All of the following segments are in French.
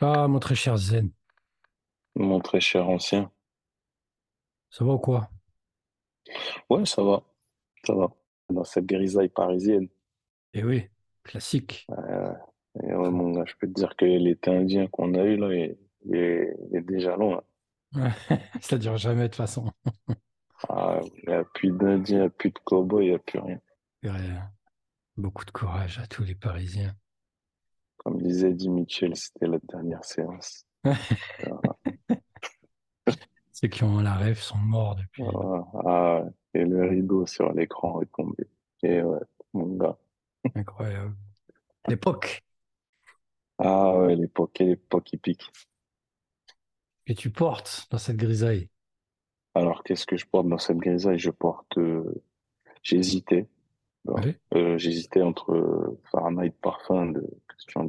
Ah, mon très cher Zen, Mon très cher ancien. ça va ou quoi? Ouais, ça va, ça va. Dans cette grisaille parisienne. Eh oui, classique. Euh, et ouais, mon gars, je peux te dire que l'été indien qu'on a eu là, il, il est, il est déjà long. Ouais, Ça dure jamais de toute façon. Ah, il n'y a plus d'Indiens, il n'y a plus de cow-boys, il n'y a plus rien. Beaucoup de courage à tous les Parisiens. Comme disait Eddie Mitchell, c'était la dernière séance. Ceux qui ont la rêve sont morts depuis. Ah, ah, et le rideau sur l'écran est tombé. Et ouais, mon gars. Incroyable. L'époque. Ah ouais, l'époque, quelle époque épique. que tu portes dans cette grisaille. Alors, qu'est-ce que je porte dans cette grisaille? Je porte... euh. Oui. Euh, j'hésitais entre euh, Fahrenheit Parfum de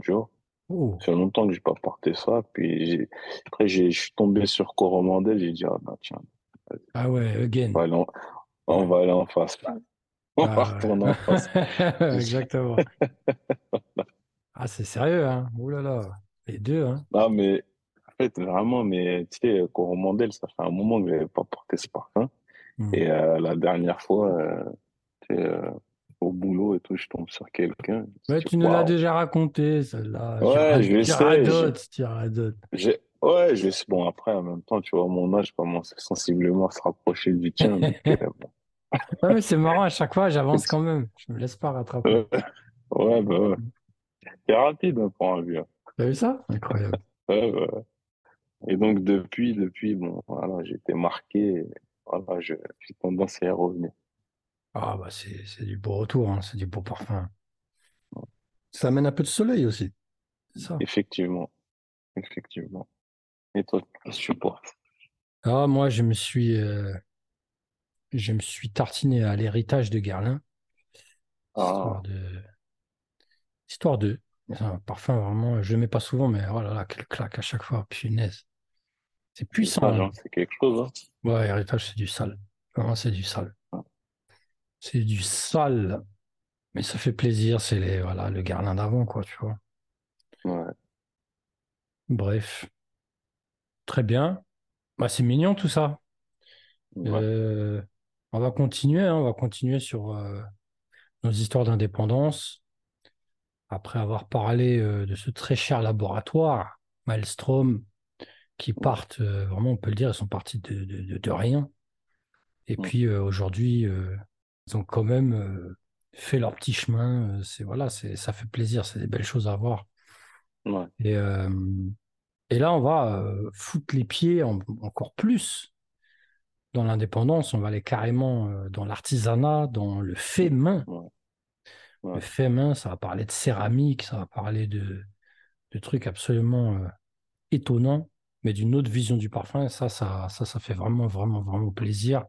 Dior. Oh, Ça fait longtemps que j'ai pas porté ça. Puis après, j'ai- je suis tombé sur Coromandel. J'ai dit, ah bah tiens, ah ouais, again. on va aller en, on va aller en face. On Ah va ouais. retourner en face. Exactement. Ah, c'est sérieux, hein? Ouh là là. Les deux, hein? Non, mais en fait, vraiment, mais tu sais, Coromandel, ça fait un moment que j'avais pas porté ce parfum. Hmm. Et euh, la dernière fois, euh, tu sais, euh, je tombe sur quelqu'un. Ouais, tu nous l'as déjà raconté, celle-là. Ouais, je sais, je- Ouais, je sais. Bon, après, en même temps, tu vois, mon âge commence sensiblement à se rapprocher du tien. euh. Ouais, mais c'est marrant, à chaque fois, j'avance quand même. Je me laisse pas rattraper. Ouais, bah ouais. C'est rapide hein, pour un vieux. T'as vu ça? Incroyable. Ouais, ouais. Et donc, depuis, depuis, bon, voilà, été marqué. Voilà, je- j'ai tendance à y revenir. Ah, bah, c'est c'est du beau retour, hein, c'est du beau parfum. Ça amène un peu de soleil aussi. C'est ça. Effectivement. Effectivement. Et toi, qu'est-ce que tu portes? Ah, moi, je me suis, euh, je me suis tartiné à l'héritage de Guerlain, histoire Ah, de, histoire de. C'est un parfum vraiment, je le mets pas souvent, mais oh là là, quelle claque à chaque fois, punaise. C'est puissant. hein, c'est quelque chose. Hein. Ouais, héritage, c'est du sale. Vraiment, c'est du sale. C'est du sale. Mais ça fait plaisir, c'est les, voilà, le Guerlain d'avant, quoi, tu vois. Ouais. Bref. Très bien. Bah, c'est mignon tout ça. Ouais. Euh, on va continuer, hein, on va continuer sur euh, nos histoires d'indépendance. Après avoir parlé euh, de ce très cher laboratoire, Maelstrom, qui partent, vraiment, on peut le dire, ils sont partis de, de, de- de rien. Et puis aujourd'hui, ils ont quand même euh, fait leur petit chemin. Euh, C'est voilà, c'est ça fait plaisir, c'est des belles choses à voir. Ouais. Et, euh, et là, on va euh, foutre les pieds en- encore plus dans l'indépendance. On va aller carrément euh, dans l'artisanat, dans le fait main. Ouais. Le fait main, ça va parler de céramique, ça va parler de, de trucs absolument étonnants, mais d'une autre vision du parfum. Et ça, ça, ça, ça fait vraiment, vraiment, vraiment plaisir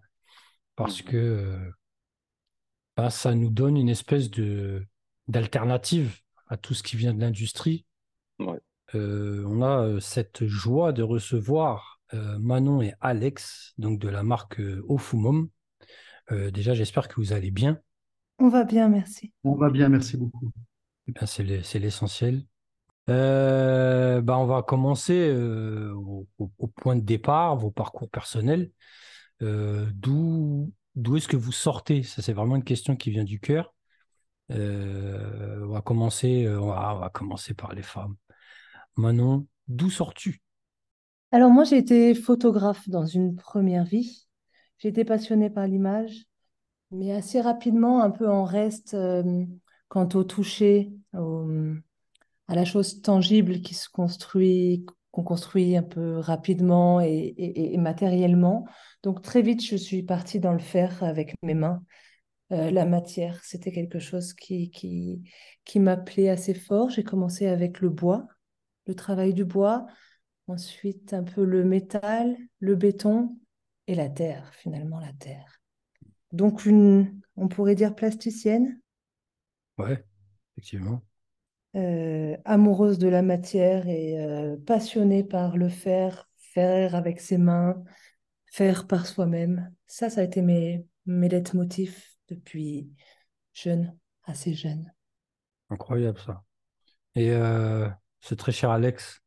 parce Mhm. que bah, ça nous donne une espèce de d'alternative à tout ce qui vient de l'industrie. Ouais. Euh, on a euh, cette joie de recevoir euh, Manon et Alex, donc de la marque euh, Ofumum. Euh, déjà, j'espère que vous allez bien. On va bien, merci. On va bien, merci beaucoup. Eh bien, c'est le- c'est l'essentiel. Euh, bah, on va commencer euh, au, au- au point de départ, vos parcours personnels. Euh, d'où d'où est-ce que vous sortez? Ça, c'est vraiment une question qui vient du cœur. Euh, on va commencer, euh, on va, commencer par les femmes. Manon, d'où sors-tu? Alors moi, j'ai été photographe dans une première vie. J'ai été passionnée par l'image, mais assez rapidement, un peu en reste euh, quant au toucher, à la chose tangible qui se construit, qu'on construit un peu rapidement et, matériellement. Donc très vite, je suis partie dans le faire avec mes mains. Euh, la matière, c'était quelque chose qui, qui, qui m'appelait assez fort. J'ai commencé avec le bois, le travail du bois. Ensuite, un peu le métal, le béton et la terre, finalement, la terre. Donc, une, on pourrait dire plasticienne, Ouais, effectivement. Euh, amoureuse de la matière et euh, passionnée par le faire, faire avec ses mains, faire par soi-même. Ça, ça a été mes, mes leitmotifs depuis jeune, assez jeune. Incroyable ça. Et euh, ce très cher Alex,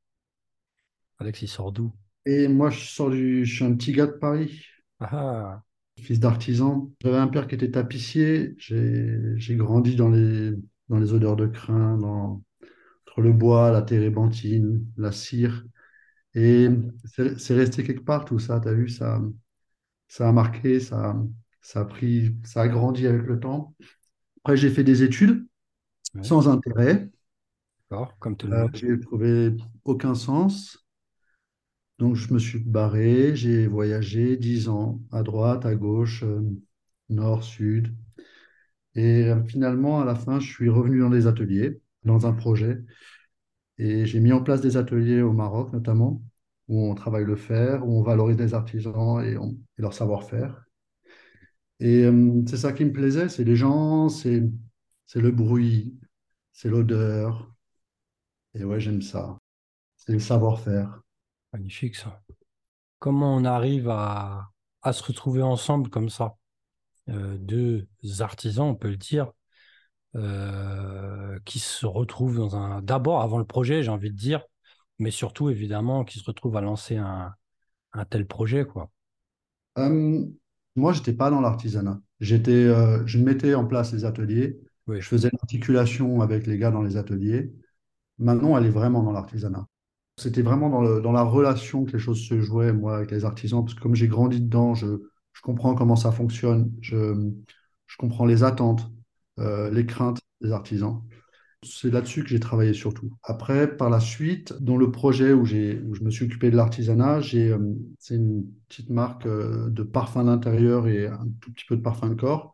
Alex, il sort d'où? Et moi, je sors du, je suis un petit gars de Paris, Ah, ah, fils d'artisan. J'avais un père qui était tapissier. J'ai, j'ai grandi dans les, dans les odeurs de crin, dans, entre le bois, la térébenthine, la cire. Et c'est resté quelque part tout ça. Tu as vu, ça, ça a marqué, ça, ça a pris, ça a grandi avec le temps. Après, j'ai fait des études ouais, sans intérêt. d'accord, comme tout le Euh, monde. j'ai trouvé aucun sens. Donc, je me suis barré, j'ai voyagé dix ans, à droite, à gauche, euh, nord, sud. Et euh, finalement, à la fin, je suis revenu dans des ateliers, dans un projet. Et j'ai mis en place des ateliers au Maroc, notamment, où on travaille le fer, où on valorise les artisans et, leur savoir-faire. Et euh, c'est ça qui me plaisait, c'est les gens, c'est le bruit, c'est l'odeur. Et ouais, j'aime ça. C'est le savoir-faire. Magnifique ça. Comment on arrive à se retrouver ensemble comme ça? Euh, deux artisans, on peut le dire, euh, qui se retrouvent dans un... D'abord, avant le projet, j'ai envie de dire, mais surtout, évidemment, qui se retrouvent à lancer un, un tel projet, quoi. Euh, moi, j'étais pas dans l'artisanat. J'étais, euh, je mettais en place les ateliers, Oui. je faisais l'articulation avec les gars dans les ateliers. Maintenant, elle est vraiment dans l'artisanat. C'était vraiment dans le, dans la relation que les choses se jouaient, moi, avec les artisans, parce que comme j'ai grandi dedans, je, je comprends comment ça fonctionne, je, je comprends les attentes, euh, les craintes des artisans. C'est là-dessus que j'ai travaillé surtout. Après, par la suite, dans le projet où où je me suis occupé de l'artisanat, euh, c'est une petite marque euh, de parfum d'intérieur et un tout petit peu de parfum de corps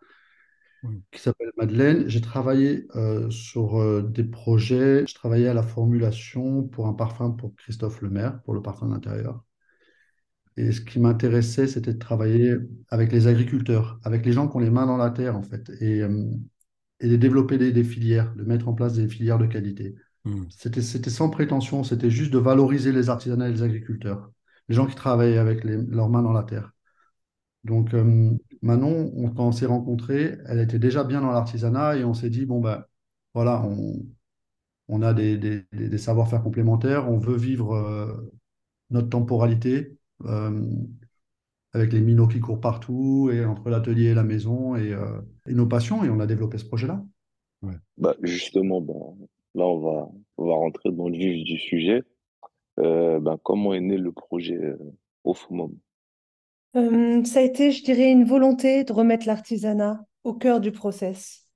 qui s'appelle Madeleine. J'ai travaillé sur des projets. Je travaillais à la formulation pour un parfum pour Christophe Lemaire, pour le parfum d'intérieur. Et ce qui m'intéressait, c'était de travailler avec les agriculteurs, avec les gens qui ont les mains dans la terre, en fait, et, euh, et de développer des, des filières, de mettre en place des filières de qualité. Mm. C'était, sans prétention, c'était juste de valoriser les artisanats et les agriculteurs, les gens qui travaillent avec les- leurs mains dans la terre. Donc, euh, Manon, on- quand on s'est rencontrés, elle était déjà bien dans l'artisanat et on s'est dit, bon, ben voilà, on, on a des, des- des- des savoir-faire complémentaires, on veut vivre euh, notre temporalité avec les minots qui courent partout et entre l'atelier et la maison et, euh, et nos passions et on a développé ce projet-là. Bah, justement, ben, là, on va, on va rentrer dans le vif du sujet. Euh, ben, comment est né le projet euh, au? Euh, ça a été, je dirais, une volonté de remettre l'artisanat au cœur du process,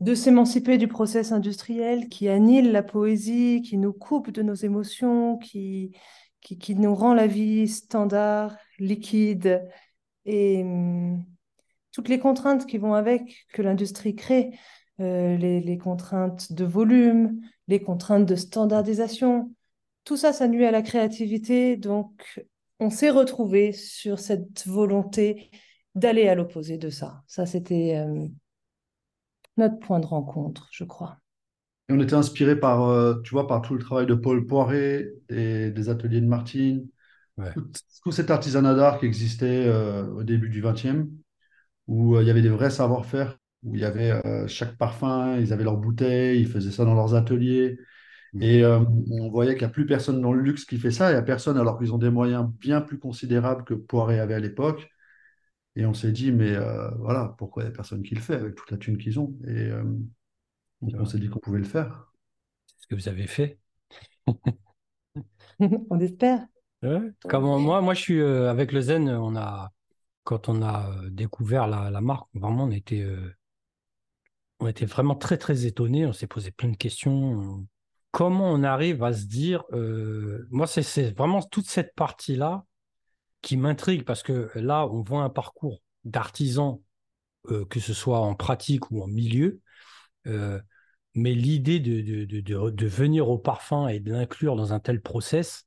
de s'émanciper du process industriel qui annihile la poésie, qui nous coupe de nos émotions, qui, qui, qui nous rend la vie standard, liquide et hum, toutes les contraintes qui vont avec, que l'industrie crée, euh, les, les contraintes de volume, les contraintes de standardisation, tout ça, ça nuit à la créativité. Donc, on s'est retrouvé sur cette volonté d'aller à l'opposé de ça. Ça, c'était euh, notre point de rencontre, je crois. Et on était inspiré par, euh, tu vois, par tout le travail de Paul Poiret, des, des ateliers de Martine, Ouais. tout, tout cet artisanat d'art qui existait euh, au début du XXe, où euh, il y avait des vrais savoir-faire, où il y avait chaque parfum, ils avaient leurs bouteilles, ils faisaient ça dans leurs ateliers. Mm. Et euh, on voyait qu'il n'y a plus personne dans le luxe qui fait ça, il n'y a personne alors qu'ils ont des moyens bien plus considérables que Poiret avait à l'époque. Et on s'est dit, mais euh, voilà, pourquoi il n'y a personne qui le fait avec toute la thune qu'ils ont? Et euh, donc on s'est dit qu'on pouvait le faire. C'est ce que vous avez fait. on espère. Ouais. Comment, moi, moi, je suis euh, avec le Zen, on a, quand on a euh, découvert la, la marque, vraiment, on était, euh, on était vraiment très, très étonnés. On s'est posé plein de questions. On- Comment on arrive à se dire, euh, moi, c'est c'est vraiment toute cette partie-là qui m'intrigue parce que là, on voit un parcours d'artisan, euh, que ce soit en pratique ou en milieu. euh, mais l'idée de, de, de, venir au parfum et de l'inclure dans un tel process,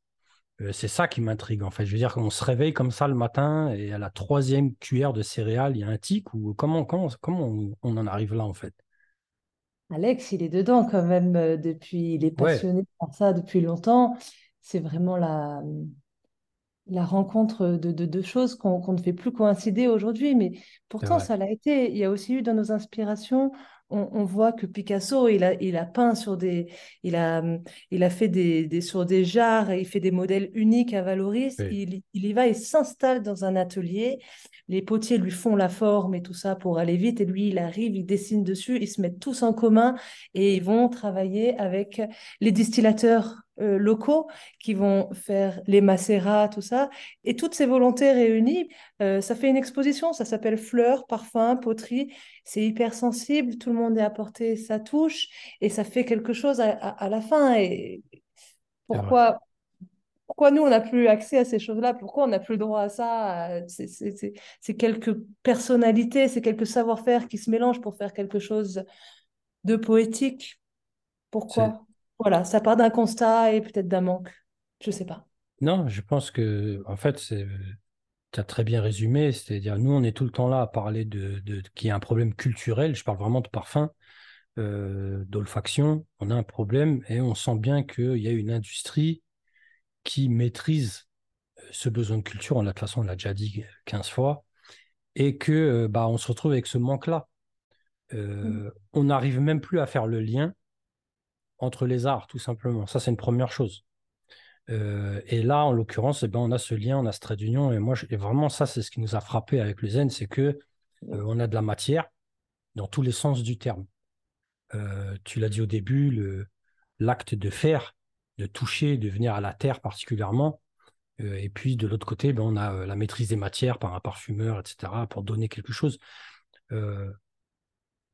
euh, c'est ça qui m'intrigue en fait. Je veux dire qu'on se réveille comme ça le matin et à la troisième cuillère de céréales, il y a un tic ou comment, comment, comment on, on en arrive là en fait? Alex, il est dedans quand même euh, depuis, il est Ouais, passionné par ça depuis longtemps. C'est vraiment la, la rencontre de de deux choses qu'on ne fait plus coïncider aujourd'hui, mais pourtant ça l'a été. Il y a aussi eu dans nos inspirations on, voit que Picasso, il a, il a peint sur des, il a, il a fait des, des sur des jarres, il fait des modèles uniques à Valoris. Il, il y va, il s'installe dans un atelier. Les potiers lui font la forme et tout ça pour aller vite. Et lui, il arrive, il dessine dessus, ils se mettent tous en commun et ils vont travailler avec les distillateurs euh, locaux qui vont faire les macérats, tout ça. Et toutes ces volontés réunies, euh, ça fait une exposition, ça s'appelle Fleurs, Parfums, Poterie. C'est hyper sensible, tout le monde est apporté sa touche et ça fait quelque chose à, la fin. Et pourquoi, pourquoi nous, on n'a plus accès à ces choses-là? Pourquoi on n'a plus le droit à ça? C'est quelques personnalités, c'est quelques savoir-faire qui se mélangent pour faire quelque chose de poétique. Pourquoi? Voilà, ça part d'un constat et peut-être d'un manque. Je ne sais pas. Non, je pense que, en fait, c'est tu as très bien résumé, c'est-à-dire nous, on est tout le temps là à parler de, de qu'il y a un problème culturel, je parle vraiment de parfum, euh, d'olfaction, on a un problème et on sent bien qu'il y a une industrie qui maîtrise euh, ce besoin de culture, on de toute façon, on l'a déjà dit 15 fois, et que euh, bah, on se retrouve avec ce manque-là. Mm. On n'arrive même plus à faire le lien entre les arts, tout simplement. Ça, c'est une première chose. Euh, et là, en l'occurrence, eh ben, on a ce lien, on a ce trait d'union. Et moi, et vraiment, ça, c'est ce qui nous a frappé avec le zen, c'est que euh, on a de la matière dans tous les sens du terme. Euh, tu l'as dit au début, l'acte de faire, de toucher, de venir à la terre particulièrement. et puis, de l'autre côté, ben, on a la maîtrise des matières par un parfumeur, etc., pour donner quelque chose.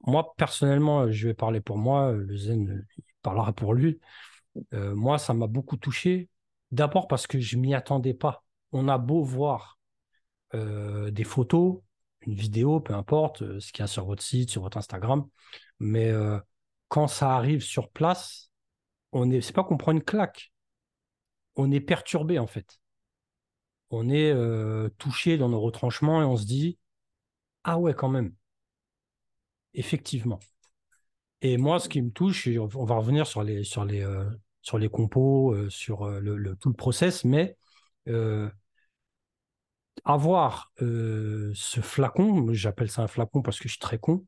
moi, personnellement, je vais parler pour moi, le zen parlera pour lui. moi, ça m'a beaucoup touché D'abord parce que je m'y attendais pas. On a beau voir euh, des photos, une vidéo, peu importe, euh, ce qu'il y a sur votre site, sur votre Instagram, mais euh, quand ça arrive sur place, on est, c'est pas qu'on prend une claque, on est perturbé en fait. On est touché dans nos retranchements et on se dit ah ouais quand même, effectivement. Et moi, ce qui me touche, on va revenir sur les sur les sur les compos, euh, sur euh, le, tout le process, mais euh, avoir ce flacon, j'appelle ça un flacon parce que je suis très con,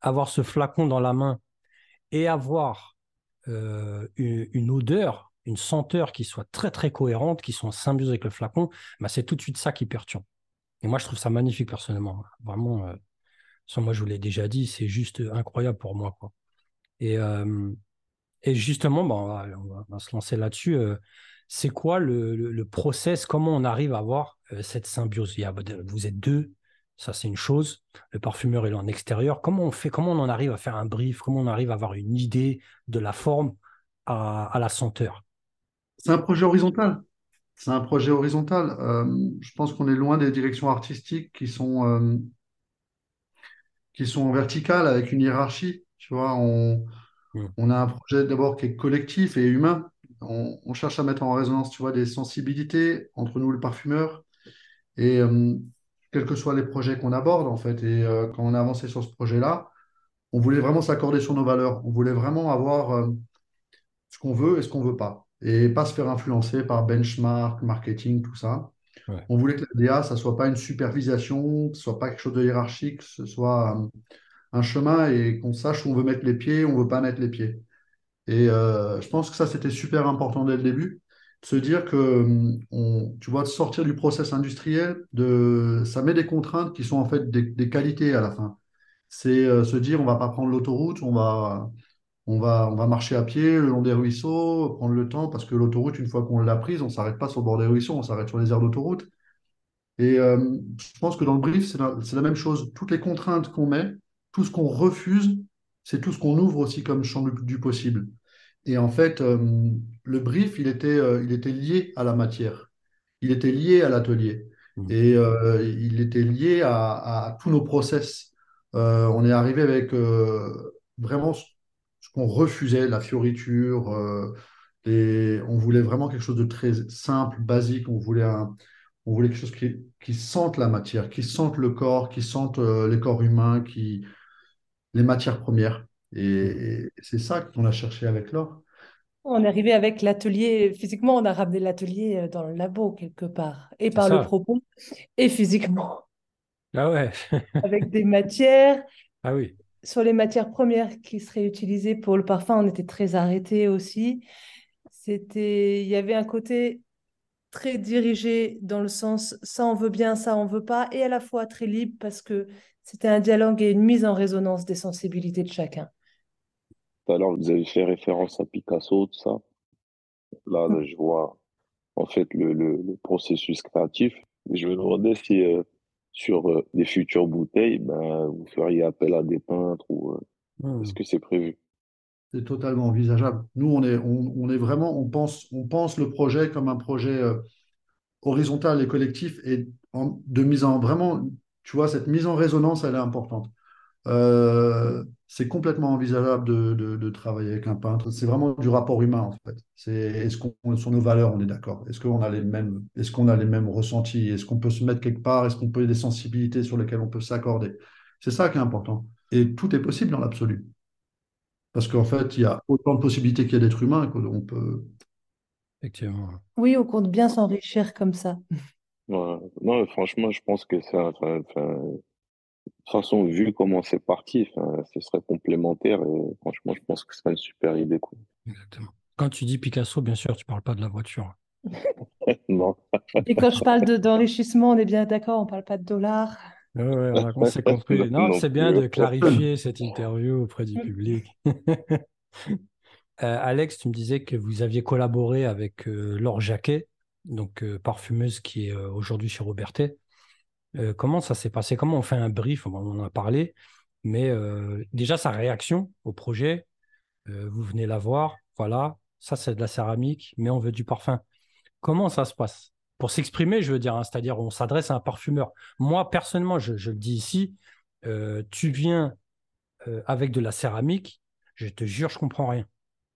avoir ce flacon dans la main et avoir une, odeur, une senteur qui soit très très cohérente, qui soit en symbiose avec le flacon, bah, c'est tout de suite ça qui perturbe. Et moi, je trouve ça magnifique personnellement. Vraiment, moi, je vous l'ai déjà dit, c'est juste incroyable pour moi. Quoi. Et, justement, on, va, se lancer là-dessus. C'est quoi le, process? Comment on arrive à avoir cette symbiose? Vous êtes deux, ça c'est une chose. Le parfumeur est en extérieur. Comment on fait? Comment on en arrive à faire un brief? Comment on arrive à avoir une idée de la forme à, la senteur? C'est un projet horizontal. C'est un projet horizontal. Je pense qu'on est loin des directions artistiques qui sont, qui sont verticales avec une hiérarchie. Tu vois, on. On a un projet d'abord qui est collectif et humain. On, cherche à mettre en résonance, tu vois, des sensibilités entre nous, le parfumeur, et euh, quels que soient les projets qu'on aborde, en fait. Et euh, quand on a avancé sur ce projet-là, on voulait vraiment s'accorder sur nos valeurs. On voulait vraiment avoir euh, ce qu'on veut et ce qu'on ne veut pas. Et pas se faire influencer par benchmark, marketing, tout ça. On voulait que la DA, ça ne soit pas une supervision, ce ne soit pas quelque chose de hiérarchique, ce soit un chemin et qu'on sache où on veut mettre les pieds, où on ne veut pas mettre les pieds. Et euh, je pense que ça, c'était super important dès le début, de se dire que, hum, on, tu vois, de sortir du process industriel, de, ça met des contraintes qui sont en fait des, qualités à la fin. C'est euh, se dire, on ne va pas prendre l'autoroute, on va, on, va, on va marcher à pied le long des ruisseaux, prendre le temps, parce que l'autoroute, une fois qu'on l'a prise, on ne s'arrête pas sur le bord des ruisseaux, on s'arrête sur les aires d'autoroute. Et euh, je pense que dans le brief, c'est la, la, même chose. Toutes les contraintes qu'on met, tout ce qu'on refuse, c'est tout ce qu'on ouvre aussi comme champ du possible. Et en fait, euh, le brief, il était, euh, il était lié à la matière. Il était lié à l'atelier. Mmh. Et il était lié à, tous nos process. on est arrivé avec vraiment ce qu'on refusait, la fioriture. et on voulait vraiment quelque chose de très simple, basique. On voulait, on voulait quelque chose qui, qui sente la matière, qui sente le corps, qui sente les corps humains, qui, les matières premières. Et, c'est ça qu'on a cherché avec l'or. On est arrivé avec l'atelier, physiquement, on a ramené l'atelier euh, dans le labo quelque part, et par le propos, et physiquement. Ah ouais. avec des matières. Ah oui. Sur les matières premières qui seraient utilisées pour le parfum, on était très arrêté aussi. C'était, il y avait un côté très dirigé dans le sens ça on veut bien, ça on veut pas, et à la fois très libre parce que c'était un dialogue et une mise en résonance des sensibilités de chacun. Tout à l'heure, vous avez fait référence à Picasso, tout ça. Là, Mm. je vois en fait le, le, le processus créatif. Je me demandais si euh, sur euh, des futures bouteilles, ben, vous feriez appel à des peintres ou euh, Hmm. est-ce que c'est prévu? C'est totalement envisageable. Nous, on est, on, on est vraiment, on pense, on pense le projet comme un projet euh, horizontal et collectif et en- de mise en vraiment, tu vois, cette mise en résonance, elle est importante. Euh, c'est complètement envisageable de, de- de travailler avec un peintre. C'est vraiment du rapport humain, en fait. C'est, est-ce qu'on, sur nos valeurs, on est d'accord? Est-ce qu'on a les mêmes, est-ce qu'on a les mêmes ressentis? Est-ce qu'on peut se mettre quelque part? Est-ce qu'on peut, des sensibilités sur lesquelles on peut s'accorder? C'est ça qui est important. Et tout est possible dans l'absolu. Parce qu'en fait, il y a autant de possibilités qu'il y a d'êtres humains qu'on peut. Effectivement. Oui, on compte bien s'enrichir comme ça. Ouais. Non, franchement, je pense que enfin, de toute façon, vu comment c'est parti, enfin, ce serait complémentaire et franchement, je pense que c'est une super idée, quoi. Exactement. Quand tu dis Picasso, bien sûr, tu parles pas de la voiture. Non. Et quand je parle de- d'enrichissement, on est bien d'accord, on parle pas de dollars. Ouais, ouais, on a- on s'est compris. Non, Non c'est bien plus. de clarifier cette interview auprès du public. Euh, Alex, tu me disais que vous aviez collaboré avec euh, Laure Jacquet, donc euh, parfumeuse qui est euh, aujourd'hui chez Robertet. Euh, comment ça s'est passé? Comment on fait un brief? On en a parlé, mais euh, déjà sa réaction au projet, euh, vous venez la voir, voilà, ça c'est de la céramique, mais on veut du parfum. Comment ça se passe? Pour s'exprimer, je veux dire, hein, c'est-à-dire on s'adresse à un parfumeur. Moi, personnellement, je, le dis ici, tu viens avec de la céramique, je te jure, je comprends rien.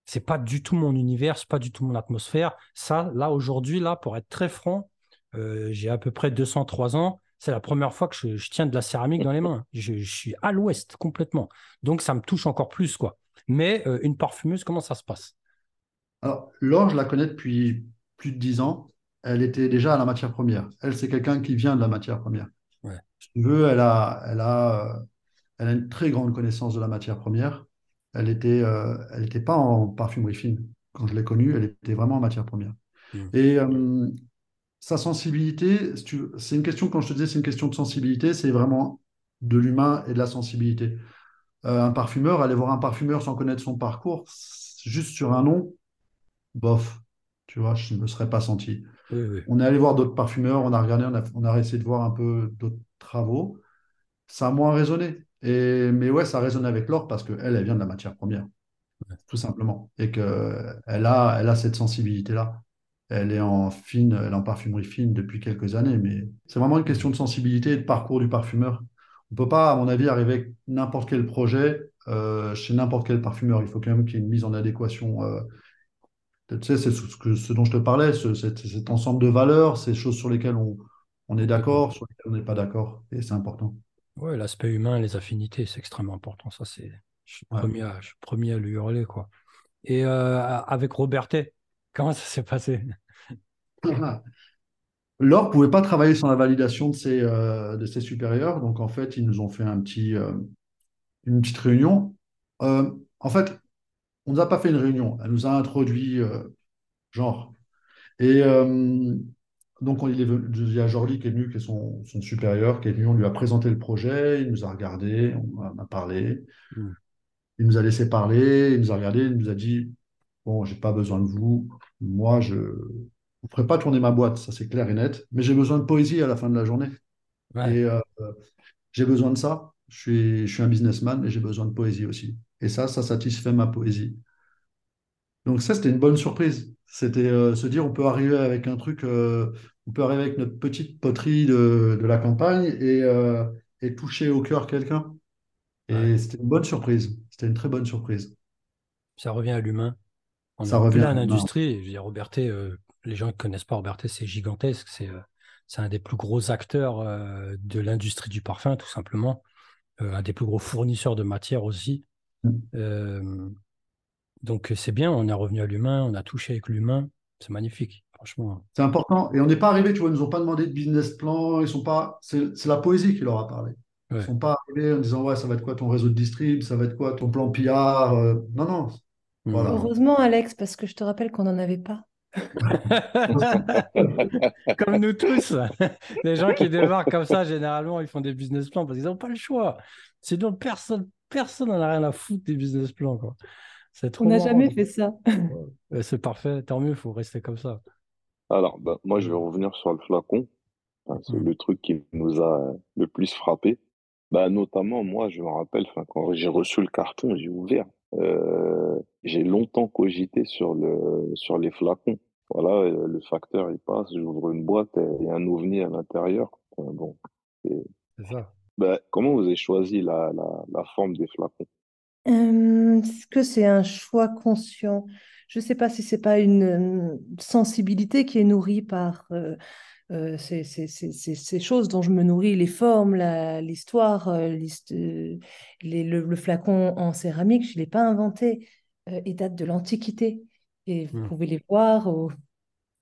C'est pas du tout mon univers, c'est pas du tout mon atmosphère. Ça, là, aujourd'hui, là, pour être très franc, j'ai à peu près 203 ans. C'est la première fois que je, je tiens de la céramique dans les mains. Je, je suis à l'ouest complètement. Donc, ça me touche encore plus, quoi. Mais euh, une parfumeuse, comment ça se passe? Alors, Laure, je la connais depuis plus de dix ans. Elle était déjà à la matière première. Elle, c'est quelqu'un qui vient de la matière première. Ouais. Si tu veux, elle a, elle a, euh, elle a une très grande connaissance de la matière première. Elle était, euh, elle n'était pas en parfumerie fine. Quand je l'ai connue, elle était vraiment en matière première. Mm. Et euh, sa sensibilité, c'est une question, quand je te disais c'est une question de sensibilité, c'est vraiment de l'humain et de la sensibilité. Euh, un parfumeur, aller voir un parfumeur sans connaître son parcours, juste sur un nom, bof, tu vois, je ne me serais pas senti. Oui, oui. On est allé voir d'autres parfumeurs, on a regardé, on a, on a essayé de voir un peu d'autres travaux. Ça a moins résonné. Et, mais ouais, ça résonne avec Laure parce qu'elle, elle vient de la matière première, tout simplement. Et qu'elle a, elle a cette sensibilité-là. Elle est en fine, elle est en parfumerie fine depuis quelques années, mais c'est vraiment une question de sensibilité et de parcours du parfumeur. On ne peut pas, à mon avis, arriver avec n'importe quel projet euh, chez n'importe quel parfumeur. Il faut quand même qu'il y ait une mise en adéquation. euh, tu sais, c'est ce, que- ce dont je te parlais, ce- cet, cet ensemble de valeurs, ces choses sur lesquelles on, on est d'accord, sur lesquelles on n'est pas d'accord, et c'est important. Ouais, l'aspect humain, les affinités, c'est extrêmement important. Ça, c'est, je suis le Ouais. premier à, je suis le premier à lui hurler, quoi. Et euh, avec Robertet, comment ça s'est passé? Laure ne pouvait pas travailler sans la validation de ses, euh, de ses supérieurs, donc en fait, ils nous ont fait un petit, euh, une petite réunion. Euh, en fait, on nous a pas fait une réunion, elle nous a introduit, genre. Et donc, on, il, est venu- il y a Jordi qui est venu, qui est son, son supérieur, qui est venu, on lui a présenté le projet, il nous a regardé, on a parlé. Mm. Il nous a laissé parler, il nous a regardé, il nous a dit, bon, j'ai pas besoin de vous, moi, je ne ferai pas tourner ma boîte, ça c'est clair et net, mais j'ai besoin de poésie à la fin de la journée. Ouais. Et euh, j'ai besoin de ça. Je suis, je suis un businessman, mais j'ai besoin de poésie aussi. Et ça, ça satisfait ma poésie. Donc ça, c'était une bonne surprise. C'était euh, se dire, on peut arriver avec un truc, euh, on peut arriver avec notre petite poterie de, de la campagne et, et toucher au cœur quelqu'un. Et Ouais. c'était une bonne surprise. C'était une très bonne surprise. Ça revient à l'humain. On Ça a revient plein d'industries. Je veux dire, Robertet, euh, les gens qui ne connaissent pas Robertet, c'est gigantesque. C'est euh, c'est un des plus gros acteurs euh, de l'industrie du parfum, tout simplement. Euh, un des plus gros fournisseurs de matière aussi. Mm. Euh, donc c'est bien, on est revenu à l'humain, on a touché avec l'humain. C'est magnifique, franchement. C'est important. Et on n'est pas arrivé, tu vois, ils nous ont pas demandé de business plan. Ils sont pas. C'est c'est la poésie qui leur a parlé. Ils ne Ouais. sont pas arrivés en disant, ouais, ça va être quoi ton réseau de distrib, ça va être quoi ton plan PR. euh, non, non. Voilà. Heureusement, Alex, parce que je te rappelle qu'on n'en avait pas. Comme nous tous. Les gens qui débarquent comme ça, généralement, ils font des business plans parce qu'ils n'ont pas le choix. Sinon, personne personne n'en a rien à foutre des business plans. Quoi. C'est trop On n'a jamais fait ça. Ouais, C'est parfait, tant mieux, il faut rester comme ça. Alors, bah, moi, je vais revenir sur le flacon. C'est Mm. le truc qui nous a le plus frappé. Bah, notamment, moi, je me rappelle, quand j'ai reçu le carton, j'ai ouvert. Euh, j'ai longtemps cogité sur le, sur les flacons. Voilà, euh, le facteur, il passe, j'ouvre une boîte, et il y a un ovni à l'intérieur. Enfin, bon. C'est ça. bah, comment vous avez choisi la, la, la forme des flacons? Euh, est-ce que c'est un choix conscient? Je ne sais pas si c'est pas une euh, sensibilité qui est nourrie par euh, euh, ces, ces- ces- ces- choses dont je me nourris, les formes, la- l'histoire, euh, euh, les- le, le flacon en céramique, je ne l'ai pas inventé. Euh, il date de l'Antiquité. Et vous Mm. pouvez les voir au-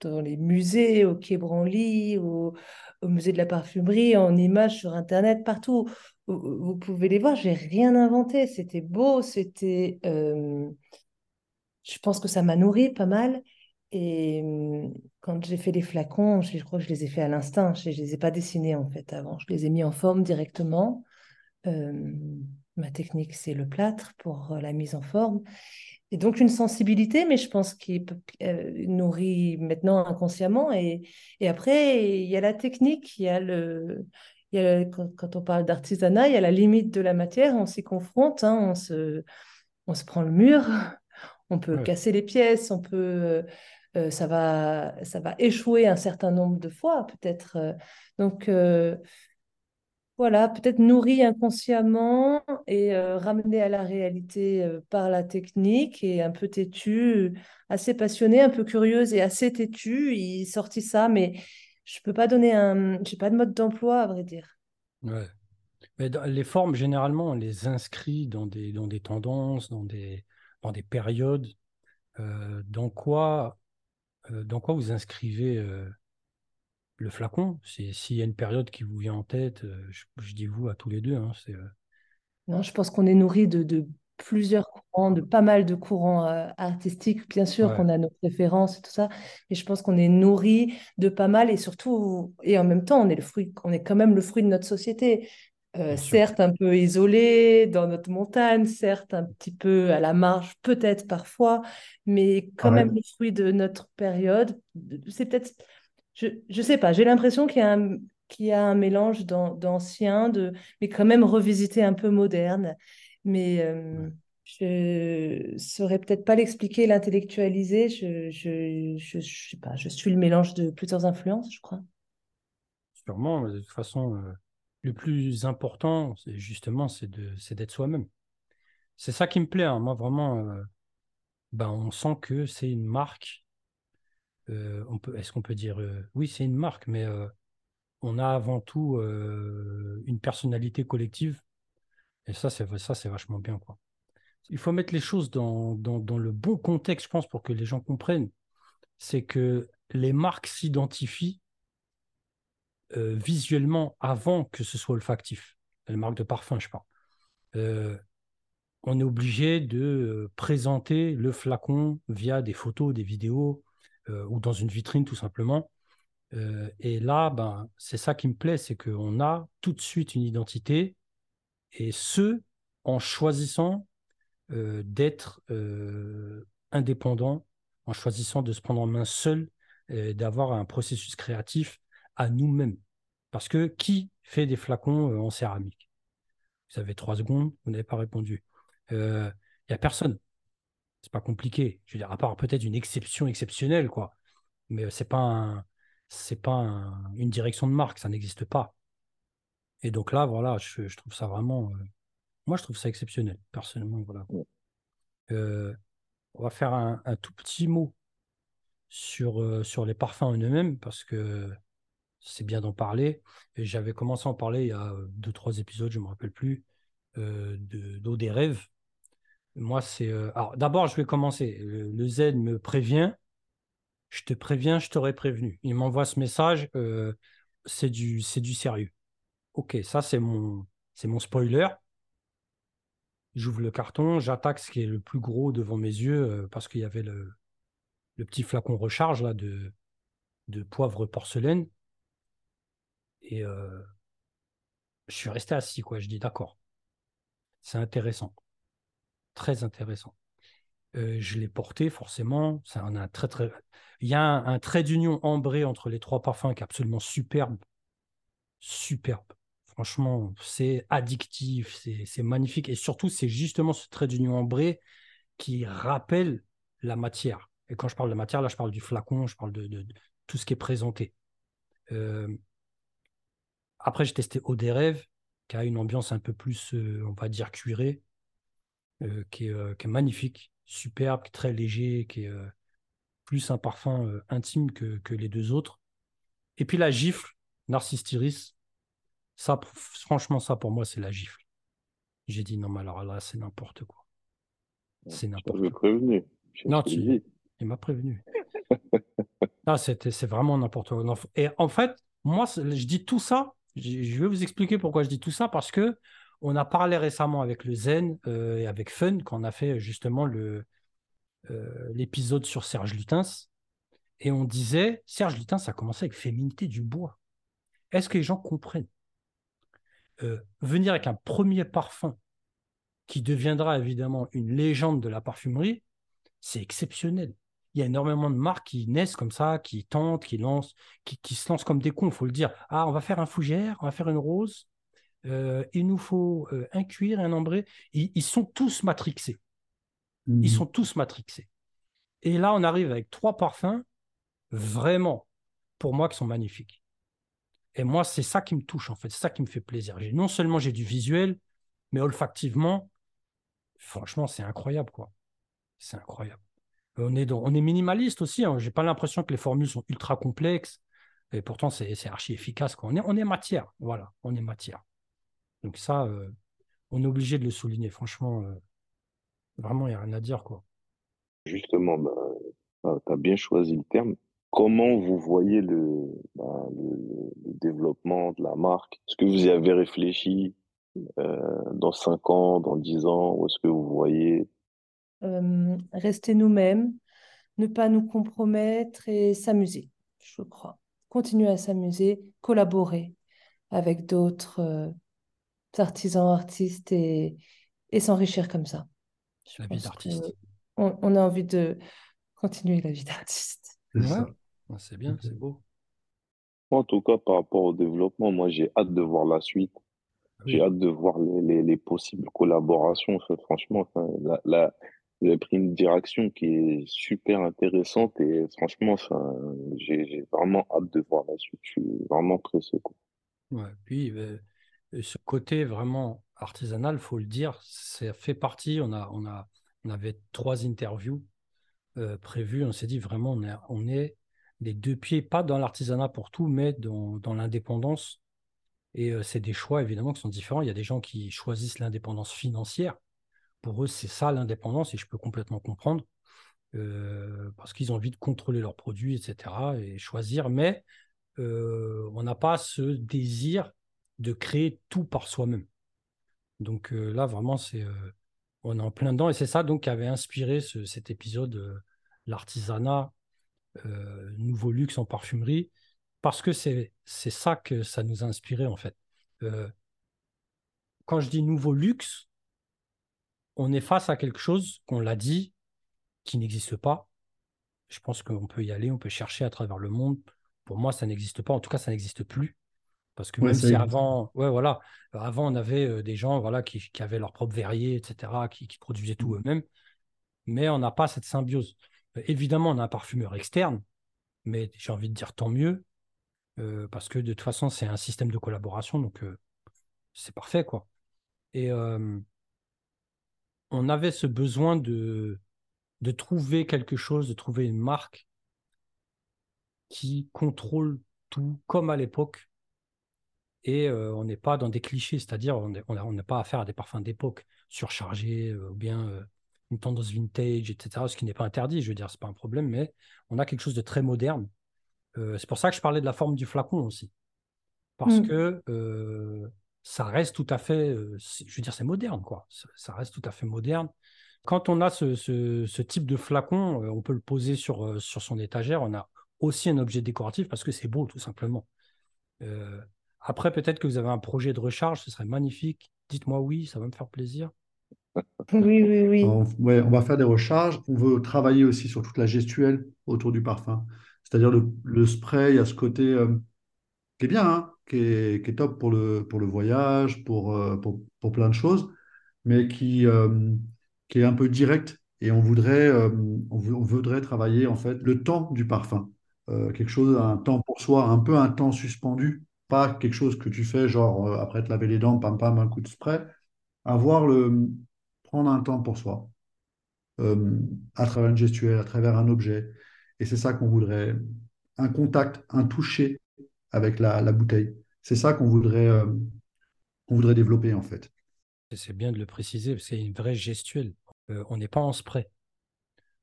dans les musées, au Quai Branly, au, au musée de la parfumerie, en images sur Internet, partout. Vous, vous pouvez les voir, j'ai rien inventé. C'était beau, c'était. euh, je pense que ça m'a nourri pas mal. Et hum, quand j'ai fait les flacons, je, crois que je les ai fait à l'instinct. Je ne les ai pas dessinés en fait avant. Je les ai mis en forme directement. Euh, ma technique, c'est le plâtre pour euh, la mise en forme. Et donc une sensibilité, mais je pense qu'il euh, nourrit maintenant inconsciemment. Et, et après, il y a la technique, il y a le, il y a le- quand, quand on parle d'artisanat, il y a la limite de la matière, on s'y confronte, hein, on se, on se prend le mur, on peut Ouais. casser les pièces, on peut, euh, ça va, ça va échouer un certain nombre de fois, peut-être. euh. donc euh, voilà, peut-être nourri inconsciemment et ramené à la réalité par la technique et un peu têtu, assez passionné, un peu curieuse et assez têtu. Il sortit ça, mais je peux pas donner un, j'ai pas de mode d'emploi à vrai dire. Ouais. Mais les formes, généralement, on les inscrit dans des, dans des tendances, dans des, dans des périodes. Dans quoi, dans quoi vous inscrivez euh, le flacon? C'est, s'il y a une période qui vous vient en tête, euh, je, je dis vous à tous les deux, hein, euh, Non, je pense qu'on est nourri de, de plusieurs courants, de pas mal de courants euh, artistiques. Bien sûr Ouais. qu'on a nos préférences et tout ça, mais je pense qu'on est nourri de pas mal et surtout, et en même temps, on est le fruit, on est quand même le fruit de notre société. Euh, certes un peu isolé dans notre montagne, certes un petit peu à la marge, peut-être parfois, mais quand Ouais. même le fruit de notre période. C'est peut-être, je, je sais pas, j'ai l'impression qu'il y a un, qu'il y a un mélange d'an- d'ancien, de, mais quand même revisité un peu moderne. Mais euh, je saurais peut-être pas l'expliquer, l'intellectualiser. Je, je, je, je sais pas, je suis le mélange de plusieurs influences, je crois. Sûrement, de toute façon, euh, le plus important, justement, c'est d'être soi-même. C'est ça qui me plaît, hein. Moi, vraiment, ben, on sent que c'est une marque. Euh, est-ce qu'on peut dire, euh, oui, c'est une marque, mais on a avant tout une personnalité collective. Et ça, c'est, ça, c'est vachement bien, quoi. Il faut mettre les choses dans, dans le bon contexte, je pense, pour que les gens comprennent. C'est que les marques s'identifient euh, visuellement avant que ce soit olfactif. Les marques de parfum, je parle. Euh, on est obligé de euh, présenter le flacon via des photos, des vidéos ou dans une vitrine tout simplement. Et là, ben, c'est ça qui me plaît, c'est qu'on a tout de suite une identité et ce, en choisissant d'être indépendant, en choisissant de se prendre en main seul, d'avoir un processus créatif à nous-mêmes. Parce que qui fait des flacons euh, en céramique? Vous avez trois secondes, vous n'avez pas répondu. Il euh, n'y a personne. C'est pas compliqué. Je veux dire, à part peut-être une exception exceptionnelle, quoi. Mais c'est pas un, c'est pas un- une direction de marque, ça n'existe pas. Et donc là, voilà, je, je trouve ça vraiment. euh, moi, je trouve ça exceptionnel, personnellement, voilà. Euh, on va faire un, un tout petit mot sur, euh, sur les parfums en eux-mêmes, parce que c'est bien d'en parler. Et j'avais commencé à en parler il y a deux, trois épisodes, je ne me rappelle plus, de- d'eau des rêves. Moi, c'est. Alors, d'abord, je vais commencer. Le, Z me prévient. Je te préviens, je t'aurais prévenu. Il m'envoie ce message. c'est du, c'est du sérieux. Ok, ça, c'est mon, c'est mon spoiler. J'ouvre le carton, j'attaque ce qui est le plus gros devant mes yeux parce qu'il y avait le, le, petit flacon recharge là, de, de poivre porcelaine. Et je suis resté assis, quoi. Je dis d'accord. C'est intéressant. Très intéressant. Je l'ai porté, forcément. Très... Il y a un, trait d'union ambré entre les trois parfums qui est absolument superbe. Superbe. Franchement, c'est addictif, c'est magnifique. Et surtout, c'est justement ce trait d'union ambré qui rappelle la matière. Et quand je parle de matière, là, je parle du flacon, je parle de, tout ce qui est présenté. Après, j'ai testé Eau des rêves, qui a une ambiance un peu plus, euh, on va dire, cuirée, euh, qui, est, magnifique, superbe, très léger, qui est plus un parfum intime que, les deux autres. Et puis la gifle, Narcistiris, ça, franchement, ça pour moi, c'est la gifle. J'ai dit non, mais alors là, c'est n'importe quoi. C'est n'importe quoi. prévenu. Non, tu, il m'a prévenu. ah, c'est vraiment n'importe quoi. Et en fait, moi, je dis tout ça. Je vais vous expliquer pourquoi je dis tout ça parce que on a parlé récemment avec le Zen euh, et avec Fun quand on a fait justement euh, l'épisode sur Serge Lutens et on disait Serge Lutens a commencé avec Féminité du bois. Est-ce que les gens comprennent euh, venir avec un premier parfum qui deviendra évidemment une légende de la parfumerie, c'est exceptionnel. Il y a énormément de marques qui naissent comme ça, qui tentent, qui lancent, qui, se lancent comme des cons, il faut le dire. Ah, on va faire un fougère, on va faire une rose, euh, il nous faut euh, un cuir, un ambré. Ils, sont tous matrixés. Ils mhm. sont tous matrixés. Et là, on arrive avec trois parfums, vraiment, pour moi, qui sont magnifiques. Et moi, c'est ça qui me touche, en fait. C'est ça qui me fait plaisir. Non seulement j'ai du visuel, mais olfactivement, franchement, c'est incroyable, quoi. C'est incroyable. On est, minimaliste aussi. Hein. Je n'ai pas l'impression que les formules sont ultra complexes. Et pourtant, c'est archi efficace. On, est, matière. Voilà, on est matière. Donc ça, euh, on est obligé de le souligner. Franchement, euh, vraiment, il n'y a rien à dire. Quoi. Justement, bah, tu as bien choisi le terme. Comment vous voyez bah, le, développement de la marque? Est-ce que vous y avez réfléchi euh, dans 5 ans, dans 10 ans? Ou est-ce que vous voyez euh, rester nous-mêmes, ne pas nous compromettre et s'amuser, je crois. Continuer à s'amuser, collaborer avec d'autres euh, artisans, artistes et, et s'enrichir comme ça. la vie d'artiste. On, a envie de continuer la vie d'artiste. C'est bien, c'est beau. En tout cas, par rapport au développement, moi j'ai hâte de voir la suite. J'ai hâte de voir les, les, possibles collaborations. Franchement, la, la, vous avez pris une direction qui est super intéressante et franchement, j'ai vraiment hâte de voir la suite. Je suis vraiment pressé. Quoi. Puis euh, ce côté vraiment artisanal, faut le dire, ça fait partie. On a, on a, on avait trois interviews euh, prévues. On s'est dit vraiment, on est, on les deux pieds, pas dans l'artisanat pour tout, mais dans, l'indépendance. Et euh, c'est des choix évidemment qui sont différents. Il y a des gens qui choisissent l'indépendance financière pour eux, c'est ça l'indépendance et je peux complètement comprendre euh, parce qu'ils ont envie de contrôler leurs produits, etc. et choisir. Mais euh, on n'a pas ce désir de créer tout par soi-même. Donc euh, là, vraiment, c'est on est en plein dedans et c'est ça donc qui avait inspiré cet épisode, l'artisanat, nouveau luxe en parfumerie, parce que c'est ça que ça nous a inspiré en fait. quand je dis nouveau luxe, on est face à quelque chose qu'on l'a dit, qui n'existe pas. Je pense qu'on peut y aller, on peut chercher à travers le monde. Pour moi, ça n'existe pas. En tout cas, ça n'existe plus. Parce que même si avant, ouais, voilà, avant, on avait euh, des gens voilà, qui, avaient leur propre verrier, etc., qui, produisaient tout mmh. eux-mêmes. Mais on n'a pas cette symbiose. Euh, évidemment, on a un parfumeur externe, mais j'ai envie de dire tant mieux, euh, parce que de toute façon, c'est un système de collaboration, donc c'est parfait, quoi. Et, on avait ce besoin de, de trouver quelque chose, de trouver une marque qui contrôle tout comme à l'époque. Et euh, on n'est pas dans des clichés, c'est-à-dire on n'a on pas affaire à des parfums d'époque surchargés euh, ou bien euh, une tendance vintage, etc. Ce qui n'est pas interdit, je veux dire, c'est pas un problème, mais on a quelque chose de très moderne. c'est pour ça que je parlais de la forme du flacon aussi. Parce mmh. que ça reste tout à fait, je veux dire, c'est moderne, quoi. Ça, reste tout à fait moderne. Quand on a ce, type de flacon, on peut le poser sur, sur son étagère. On a aussi un objet décoratif parce que c'est beau, tout simplement. après, peut-être que vous avez un projet de recharge, ce serait magnifique. Dites-moi oui, ça va me faire plaisir. Oui, oui, oui. On, ouais, on va faire des recharges. On veut travailler aussi sur toute la gestuelle autour du parfum. C'est-à-dire le, spray, il y a ce côté euh, qui est bien, hein, qui, est, top pour le, pour le voyage, pour, euh, pour, pour, plein de choses, mais qui, euh, qui est un peu direct. Et on voudrait, on, voudrait travailler en fait le temps du parfum. quelque chose, un temps pour soi, un peu un temps suspendu, pas quelque chose que tu fais genre après te laver les dents, pam pam, un coup de spray. Avoir le, prendre un temps pour soi, euh, à travers une gestuelle, à travers un objet. Et c'est ça qu'on voudrait, un contact, un toucher avec la, bouteille. C'est ça qu'on voudrait, euh, voudrait développer en fait. C'est bien de le préciser, c'est une vraie gestuelle. Euh, on n'est pas en spray.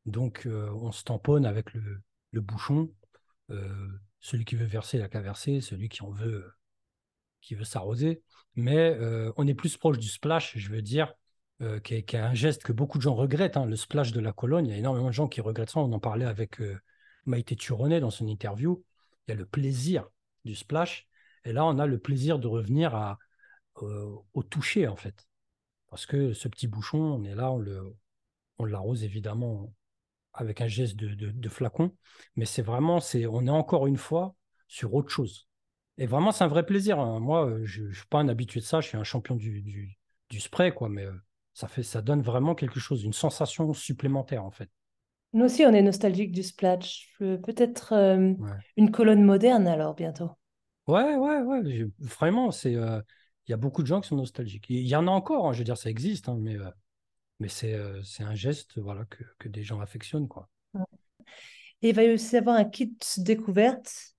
Donc on se tamponne avec le, bouchon. celui qui veut verser, il a qu'à verser. Celui qui en veut, qui veut s'arroser. Mais on est plus proche du splash, je veux dire, euh, qui, est, un geste que beaucoup de gens regrettent, hein, le splash de la colonne. Il y a énormément de gens qui regrettent ça. On en parlait avec euh, Maïté Turonet dans son interview. Il y a le plaisir du splash. Et là, on a le plaisir de revenir à, au toucher, en fait. Parce que ce petit bouchon, on est là, on, le, on l'arrose évidemment avec un geste de, flacon. Mais c'est vraiment, c'est, on est encore une fois sur autre chose. Et vraiment, c'est un vrai plaisir. Hein. Moi, je ne suis pas un habitué de ça. Je suis un champion du, du, spray, quoi. Mais euh, ça, fait, ça donne vraiment quelque chose, une sensation supplémentaire en fait. Nous aussi, on est nostalgique du splash. Peut-être euh, une colonne moderne alors bientôt. Ouais, ouais, ouais. Vraiment, c'est. Euh, il y a beaucoup de gens qui sont nostalgiques. Il y en a encore, hein, je veux dire, ça existe, hein, mais, euh, mais c'est c'est un geste voilà, que, que, des gens affectionnent. Quoi. Et il va y aussi avoir un kit découverte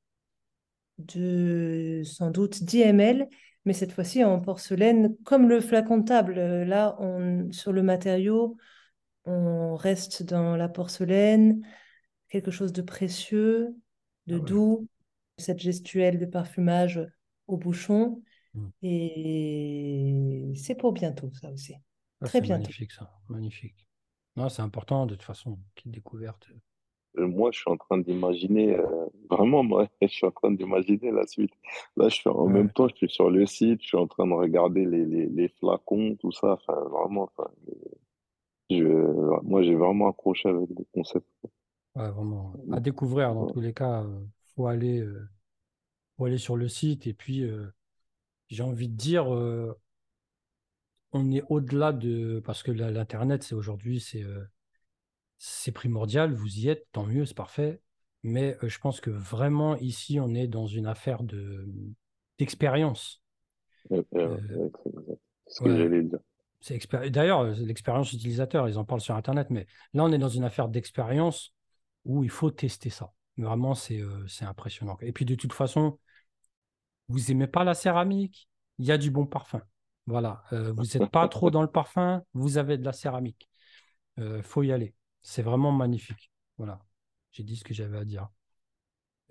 de sans doute 10 ml mais cette fois-ci en porcelaine, comme le flacon de table. Là, on, sur le matériau, on reste dans la porcelaine, quelque chose de précieux, de ah doux, cette gestuelle de parfumage au bouchon. Hmm. Et c'est pour bientôt, ça aussi. Ah, Très bientôt. Magnifique, ça. Magnifique. Non, c'est important, de toute façon, qu'il découverte. Euh, moi, je suis en train d'imaginer, euh, vraiment, moi, je suis en train d'imaginer la suite. Là, je suis en même temps, je suis sur le site, je suis en train de regarder les, les, les flacons, tout ça. Enfin, vraiment, enfin, je, moi, j'ai vraiment accroché avec le concept. Ouais, vraiment. À découvrir, dans tous les cas, il euh, faut aller, faut aller sur le site. Et puis, j'ai envie de dire, on est au-delà de. Parce que l'Internet, c'est aujourd'hui, c'est c'est primordial, vous y êtes, tant mieux, c'est parfait. Mais euh, je pense que vraiment ici, on est dans une affaire de d'expérience. Euh, c'est ce que j'allais dire. D'ailleurs, euh, l'expérience utilisateur, ils en parlent sur Internet, mais là, on est dans une affaire d'expérience où il faut tester ça. Vraiment, c'est impressionnant. Et puis, de toute façon, vous aimez pas la céramique, il y a du bon parfum. Voilà, vous n'êtes pas trop dans le parfum, vous avez de la céramique. Il faut y aller. C'est vraiment magnifique. Voilà, j'ai dit ce que j'avais à dire.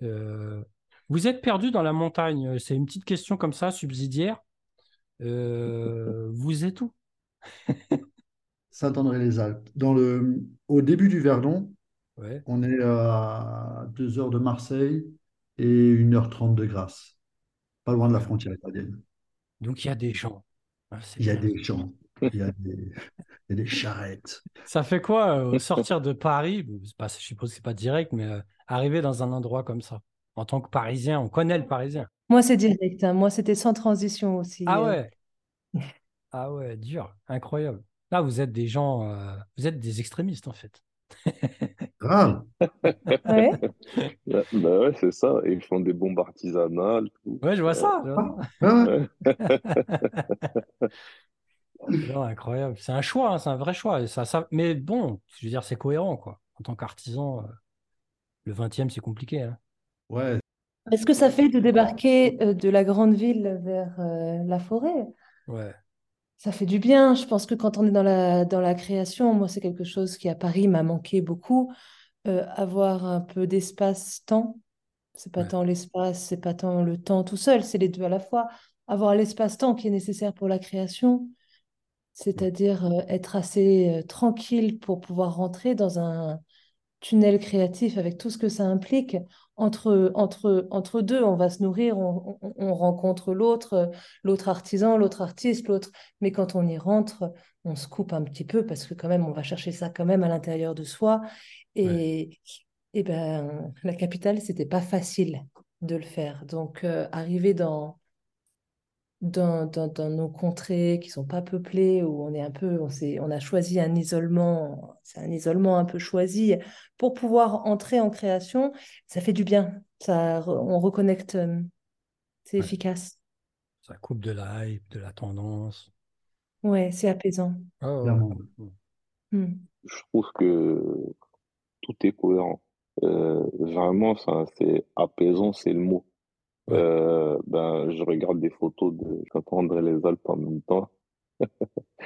Euh, vous êtes perdu dans la montagne. C'est une petite question comme ça, subsidiaire. Euh, vous êtes où? Saint-André-les-Alpes. Dans le... Au début du Verdon, on est à 2 heures de Marseille et 1h30 de Grasse. Pas loin de la frontière italienne. Donc il y a des gens. Ah, il y a des gens. Il y a des, des charrettes. Ça fait quoi euh, sortir de Paris pas, Je suppose que c'est pas direct, mais euh, arriver dans un endroit comme ça. En tant que Parisien, on connaît le Parisien. Moi, c'est direct. Hein. Moi, c'était sans transition aussi. Ah euh. ouais. ah ouais, dur, incroyable. Là, vous êtes des gens, vous êtes des extrémistes en fait. Grave. ouais. Bah, bah, ouais, c'est ça. Ils font des bombes artisanales. Ouais, je vois ça. Incroyable. C'est un choix, hein, c'est un vrai choix. ça, ça... Mais bon, je veux dire, c'est cohérent, quoi. En tant qu'artisan, euh, le 20e, c'est compliqué. Hein. Ouais. Est-ce que ça fait de débarquer euh, de la grande ville vers euh, la forêt? Ouais. Ça fait du bien. Je pense que quand on est dans la, dans la création, moi, c'est quelque chose qui à Paris m'a manqué beaucoup. avoir un peu d'espace-temps. C'est pas tant l'espace, c'est pas tant le temps tout seul, c'est les deux à la fois avoir l'espace-temps qui est nécessaire pour la création, c'est-à-dire euh, être assez euh, tranquille pour pouvoir rentrer dans un tunnel créatif avec tout ce que ça implique. Entre, entre, entre deux, on va se nourrir, on, on rencontre l'autre, l'autre artisan, l'autre artiste, l'autre. Mais quand on y rentre, on se coupe un petit peu parce que quand même, on va chercher ça quand même à l'intérieur de soi. Et, et ben, la capitale, c'était pas facile de le faire. Donc, euh, arriver dans, dans, dans, nos contrées qui sont pas peuplées, où on est un peu, on, on a choisi un isolement, c'est un isolement un peu choisi pour pouvoir entrer en création, ça fait du bien. Ça, on reconnecte, euh, c'est efficace. Ça coupe de la hype, de la tendance. Ouais, c'est apaisant. Ah hmm. Je trouve que tout est cohérent. Euh, vraiment, ça, c'est apaisant, c'est le mot. Euh, ben, je regarde des photos de Saint-André les Alpes en même temps.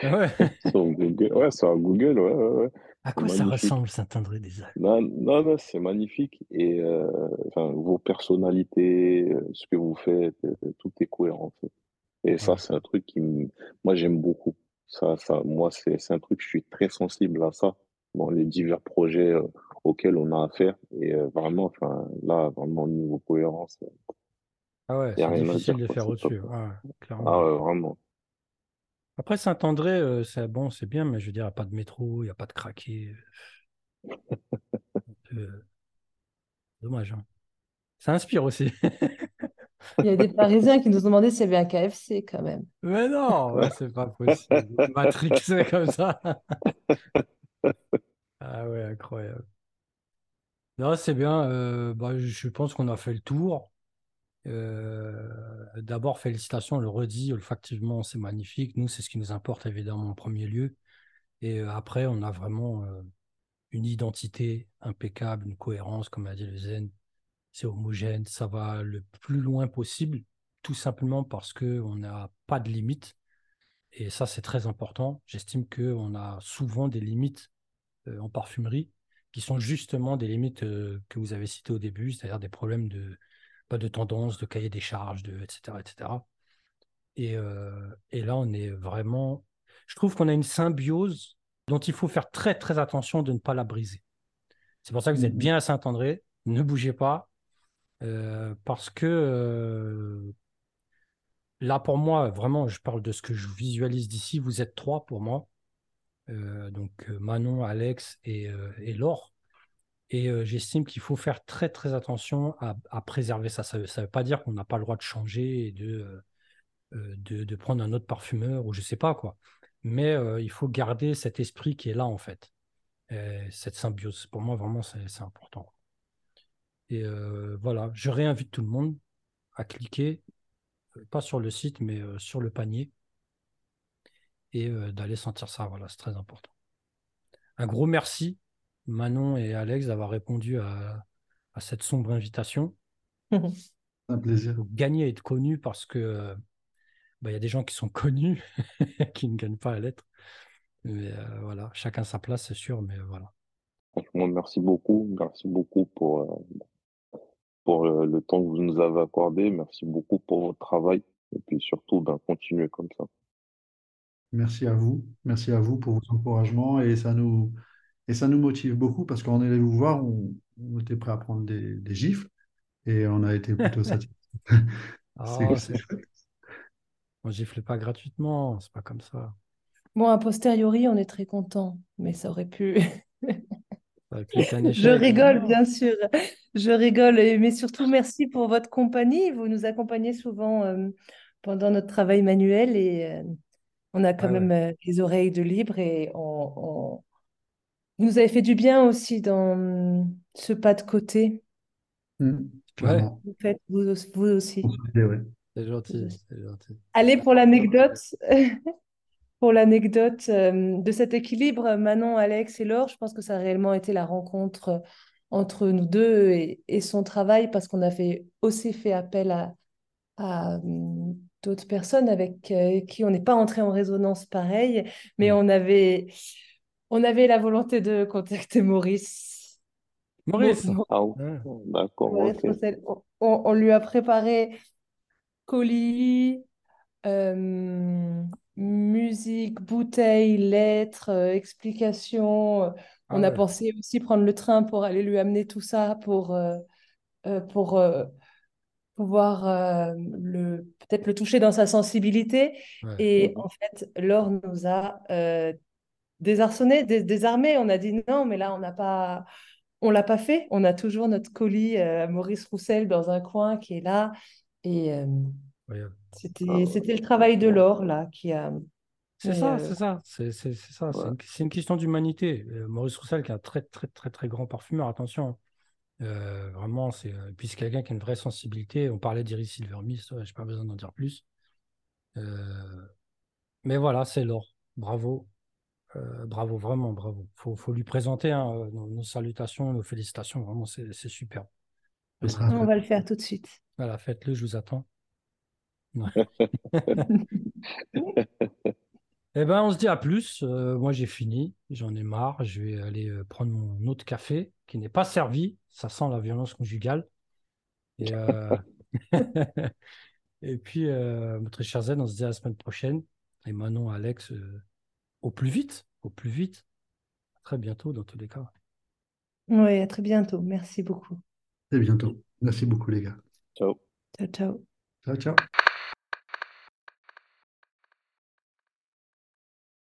Ah ouais. sur Google. Ouais, sur Google, ouais, ouais, ouais. À quoi ça ressemble Saint-André des Alpes? Non, non, non, c'est magnifique. Et euh, enfin, vos personnalités, euh, ce que vous faites, tout est cohérent. En fait. Et ça, c'est un truc qui, moi, j'aime beaucoup. Ça, ça, moi, c'est, c'est un truc, je suis très sensible à ça dans les divers projets auxquels on a affaire. Et vraiment, enfin, là, vraiment, au niveau cohérence, ah ouais, c'est difficile de faire au-dessus. Ah ouais, vraiment. Après, Saint-André, euh, c'est bon, c'est bien, mais je veux dire, il n'y a pas de métro, il n'y a pas de craqué. Euh, dommage. Hein. Ça inspire aussi. Il y a des Parisiens qui nous ont demandé s'il y avait un KFC quand même. Mais non, c'est pas possible. Matrixé comme ça. ah ouais, incroyable. Non, c'est bien. Euh, bah, je pense qu'on a fait le tour. Euh, d'abord, félicitations, on le redit, olfactivement, c'est magnifique. Nous, c'est ce qui nous importe évidemment en premier lieu. Et euh, après, on a vraiment euh, une identité impeccable, une cohérence, comme a dit le Zen. C'est homogène, ça va le plus loin possible, tout simplement parce qu'on n'a pas de limites. Et ça, c'est très important. J'estime qu'on a souvent des limites en parfumerie qui sont justement des limites que vous avez citées au début, c'est-à-dire des problèmes de, pas de tendance, de cahier des charges, de, etc. etc. Et, euh, et là, on est vraiment. Je trouve qu'on a une symbiose dont il faut faire très, très attention de ne pas la briser. C'est pour ça que vous êtes mmh bien à Saint-André, ne bougez pas, euh, parce que euh, là, pour moi, vraiment, je parle de ce que je visualise d'ici. Vous êtes trois pour moi. donc Manon, Alex et, et Laure. Et j'estime qu'il faut faire très très attention à, préserver ça. Ça ne veut pas dire qu'on n'a pas le droit de changer et de, de, prendre un autre parfumeur ou je ne sais pas quoi. Mais il faut garder cet esprit qui est là en fait. cette symbiose. Pour moi, vraiment, c'est important. Et voilà, je réinvite tout le monde à cliquer, pas sur le site, mais sur le panier et d'aller sentir ça. Voilà, c'est très important. Un gros merci Manon et Alex d'avoir répondu à, cette sombre invitation. Un plaisir. Gagner à être connu parce que bah, il y a des gens qui sont connus qui ne gagnent pas à l'être. Mais euh, voilà, chacun sa place, c'est sûr, mais voilà. Franchement, merci beaucoup. Merci beaucoup pour, euh, pour euh, le temps que vous nous avez accordé. Merci beaucoup pour votre travail. Et puis surtout, ben, continuez comme ça. Merci à vous. Merci à vous pour vos encouragements. Et ça nous, et ça nous motive beaucoup parce qu'on est allé vous voir, on, était prêt à prendre des, gifles et on a été plutôt satisfait. oh. On gifle pas gratuitement, c'est pas comme ça. Bon, a posteriori, on est très content, mais ça aurait pu. Je rigole, bien sûr. Je rigole, mais surtout merci pour votre compagnie. Vous nous accompagnez souvent euh, pendant notre travail manuel et euh, on a quand même euh, les oreilles de libre et on, nous avez fait du bien aussi dans ce pas de côté. Mmh, vous faites vous, aussi. C'est gentil, Allez, pour l'anecdote, pour l'anecdote euh, de cet équilibre, Manon, Alex et Laure, je pense que ça a réellement été la rencontre entre nous deux et, son travail parce qu'on avait aussi fait appel à, à d'autres personnes avec euh, qui on n'est pas entré en résonance pareille, mais mmh. on avait on avait la volonté de contacter Maurice. Maurice ah, D'accord. on, lui a préparé colis, euh, musique, bouteille, lettres, euh, explications. Ah On a pensé aussi prendre le train pour aller lui amener tout ça pour, euh, euh, pour euh, pouvoir euh, le, peut-être le toucher dans sa sensibilité. Ouais. Et en fait, Laure nous a euh, désarçonné, dés- désarmé. On a dit non, mais là, on n'a pas, on l'a pas fait. On a toujours notre colis euh, Maurice Roussel dans un coin qui est là. Et euh, Incroyable. c'était, c'était le travail de Laure là qui a. C'est ça, euh, c'est ça, c'est ça, c'est Ouais. une, c'est une question d'humanité. Euh, Maurice Roussel, qui est un très, très, très, très grand parfumeur, attention. Euh, vraiment, c'est puis c'est quelqu'un qui a une vraie sensibilité. On parlait d'Iris Silvermist, ouais, j'ai pas besoin d'en dire plus. Euh, mais voilà, c'est l'or. Bravo. Euh, bravo, vraiment, bravo. Faut, faut lui présenter hein, nos, nos salutations, nos félicitations. Vraiment, c'est c'est super. Ce sera on va le faire tout de suite. Voilà, faites-le, je vous attends. Ouais. Eh ben, on se dit à plus. Euh, moi, j'ai fini. J'en ai marre. Je vais aller euh, prendre mon autre café qui n'est pas servi. Ça sent la violence conjugale. Et, euh, Et puis, euh, très cher Zen, on se dit à la semaine prochaine. Et Manon, Alex, euh, au plus vite. Au plus vite. À très bientôt, dans tous les cas. Oui, à très bientôt. Merci beaucoup. très bientôt. Merci beaucoup, les gars. Ciao. Ciao, ciao. Ciao, ciao.